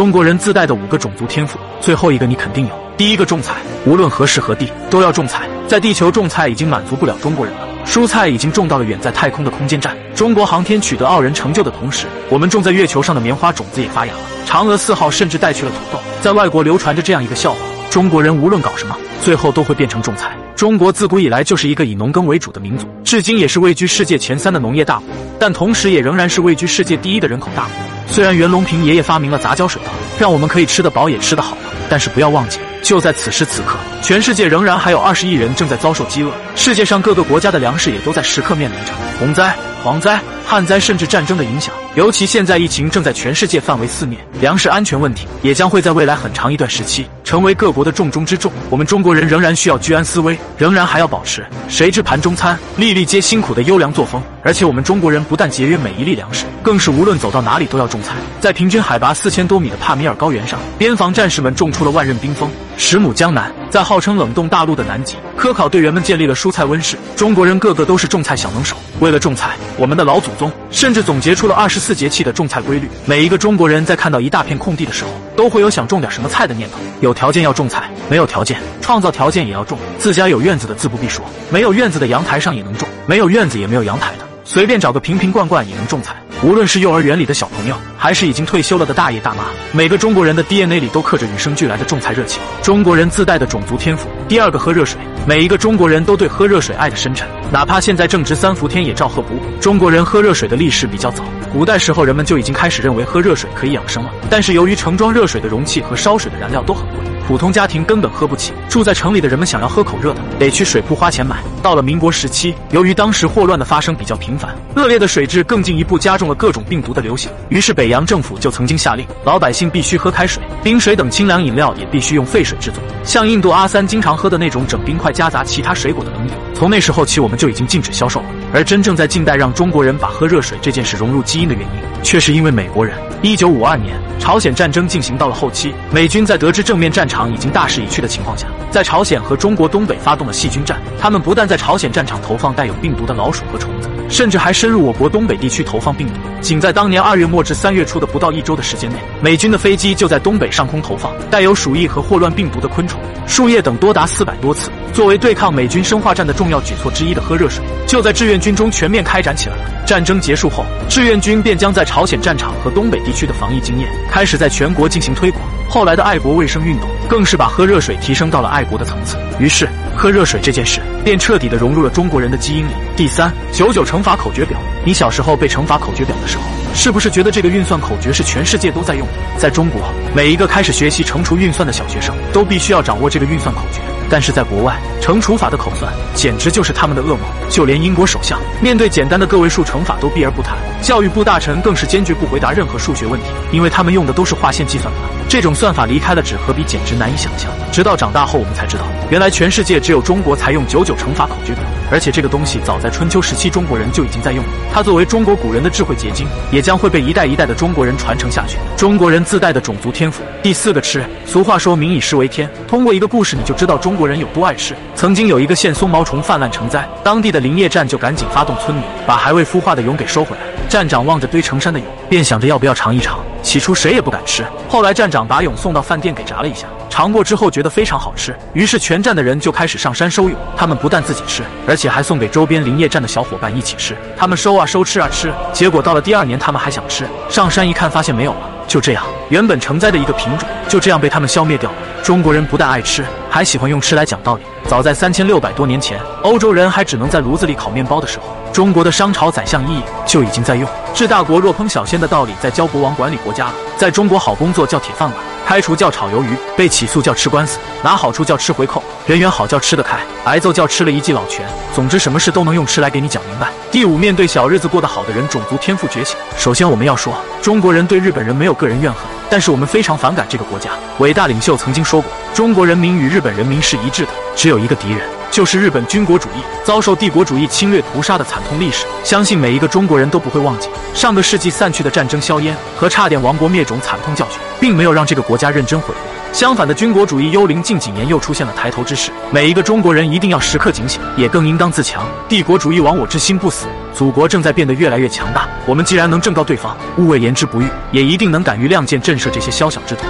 中国人自带的五个种族天赋，最后一个你肯定有。第一个种菜，无论何时何地都要种菜。在地球种菜已经满足不了中国人了，蔬菜已经种到了远在太空的空间站。中国航天取得傲人成就的同时，我们种在月球上的棉花种子也发芽了。嫦娥四号甚至带去了土豆。在外国流传着这样一个笑话：中国人无论搞什么，最后都会变成种菜。中国自古以来就是一个以农耕为主的民族，至今也是位居世界前三的农业大国，但同时也仍然是位居世界第一的人口大国。虽然袁隆平爷爷发明了杂交水稻，让我们可以吃得饱也吃得好，但是不要忘记，就在此时此刻，全世界仍然还有二十亿人正在遭受饥饿，世界上各个国家的粮食也都在时刻面临着。洪灾、蝗灾、旱灾甚至战争的影响。尤其现在疫情正在全世界范围肆虐，粮食安全问题也将会在未来很长一段时期成为各国的重中之重。我们中国人仍然需要居安思危，仍然还要保持谁知盘中餐，粒粒皆辛苦的优良作风。而且我们中国人不但节约每一粒粮食，更是无论走到哪里都要种菜。在平均海拔四千多米的帕米尔高原上，边防战士们种出了万仞冰封。十亩江南，在号称冷冻大陆的南极，科考队员们建立了蔬菜温室。中国人个个都是种菜小能手。为了种菜，我们的老祖宗甚至总结出了二十四节气的种菜规律。每一个中国人在看到一大片空地的时候，都会有想种点什么菜的念头。有条件要种菜，没有条件创造条件也要种。自家有院子的自不必说，没有院子的阳台上也能种，没有院子也没有阳台的。随便找个瓶瓶罐罐也能种菜，无论是幼儿园里的小朋友，还是已经退休了的大爷大妈，每个中国人的 DNA 里都刻着与生俱来的种菜热情。中国人自带的种族天赋。第二个，喝热水。每一个中国人都对喝热水爱的深沉，哪怕现在正值三伏天也照喝不误。中国人喝热水的历史比较早，古代时候人们就已经开始认为喝热水可以养生了。但是由于盛装热水的容器和烧水的燃料都很贵，普通家庭根本喝不起。住在城里的人们想要喝口热的，得去水铺花钱买。到了民国时期，由于当时霍乱的发生比较频繁，恶劣的水质更进一步加重了各种病毒的流行。于是北洋政府就曾经下令，老百姓必须喝开水，冰水等清凉饮料也必须用沸水制作。像印度阿三经常喝的那种整冰块。夹杂其他水果的冷饮，从那时候起我们就已经禁止销售了。而真正在近代让中国人把喝热水这件事融入基因的原因，却是因为美国人。一九五二年，朝鲜战争进行到了后期，美军在得知正面战场已经大势已去的情况下，在朝鲜和中国东北发动了细菌战。他们不但在朝鲜战场投放带有病毒的老鼠和虫子，甚至还深入我国东北地区投放病毒。仅在当年二月末至三月初的不到一周的时间内，美军的飞机就在东北上空投放带有鼠疫和霍乱病毒的昆虫、树叶等多达四百多次。作为对抗美军生化战的重要举措之一的喝热水，就在志愿军中全面开展起来了。战争结束后，志愿军便将在朝鲜战场和东北地区的防疫经验开始在全国进行推广。后来的爱国卫生运动更是把喝热水提升到了爱国的层次。于是，喝热水这件事便彻底的融入了中国人的基因里。第三，九九乘法口诀表。你小时候背乘法口诀表的时候，是不是觉得这个运算口诀是全世界都在用的？在中国，每一个开始学习乘除运算的小学生都必须要掌握这个运算口诀。但是在国外，乘除法的口算简直就是他们的噩梦。就连英国首相面对简单的个位数乘法都避而不谈，教育部大臣更是坚决不回答任何数学问题，因为他们用的都是划线计算法。这种算法离开了纸和笔，简直难以想象。直到长大后，我们才知道，原来全世界只有中国才用九九乘法口诀表，而且这个东西早在春秋时期中国人就已经在用了。它作为中国古人的智慧结晶，也将会被一代一代的中国人传承下去。中国人自带的种族天赋。第四个吃，俗话说民以食为天，通过一个故事你就知道中国人有多爱吃。曾经有一个县松毛虫泛滥成灾，当地的林业站就赶紧发动村民把还未孵化的蛹给收回来。站长望着堆成山的蛹，便想着要不要尝一尝。起初谁也不敢吃，后来站长把蛹送到饭店给炸了一下，尝过之后觉得非常好吃，于是全站的人就开始上山收蛹。他们不但自己吃，而且还送给周边林业站的小伙伴一起吃。他们收啊收，吃啊吃，结果到了第二年，他们还想吃，上山一看发现没有了。就这样，原本成灾的一个品种就这样被他们消灭掉了。中国人不但爱吃，还喜欢用吃来讲道理。早在三千六百多年前，欧洲人还只能在炉子里烤面包的时候，中国的商朝宰相伊尹就已经在用“治大国若烹小鲜”的道理，在教国王管理国家了。在中国，好工作叫铁饭碗，开除叫炒鱿鱼，被起诉叫吃官司，拿好处叫吃回扣，人缘好叫吃得开，挨揍叫吃了一记老拳。总之，什么事都能用吃来给你讲明白。第五，面对小日子过得好的人，种族天赋觉醒。首先，我们要说，中国人对日本人没有个人怨恨，但是我们非常反感这个国家。伟大领袖曾经说过，中国人民与日本人民是一致的，只有一个敌人，就是日本军国主义。遭受帝国主义侵略屠杀的惨痛历史，相信每一个中国人都不会忘记。上个世纪散去的战争硝烟和差点亡国灭种惨痛教训，并没有让这个国家认真悔过。相反的，军国主义幽灵近几年又出现了抬头之势，每一个中国人一定要时刻警醒，也更应当自强。帝国主义亡我之心不死，祖国正在变得越来越强大。我们既然能正告对方，勿谓言之不预，也一定能敢于亮剑震慑这些宵小之徒。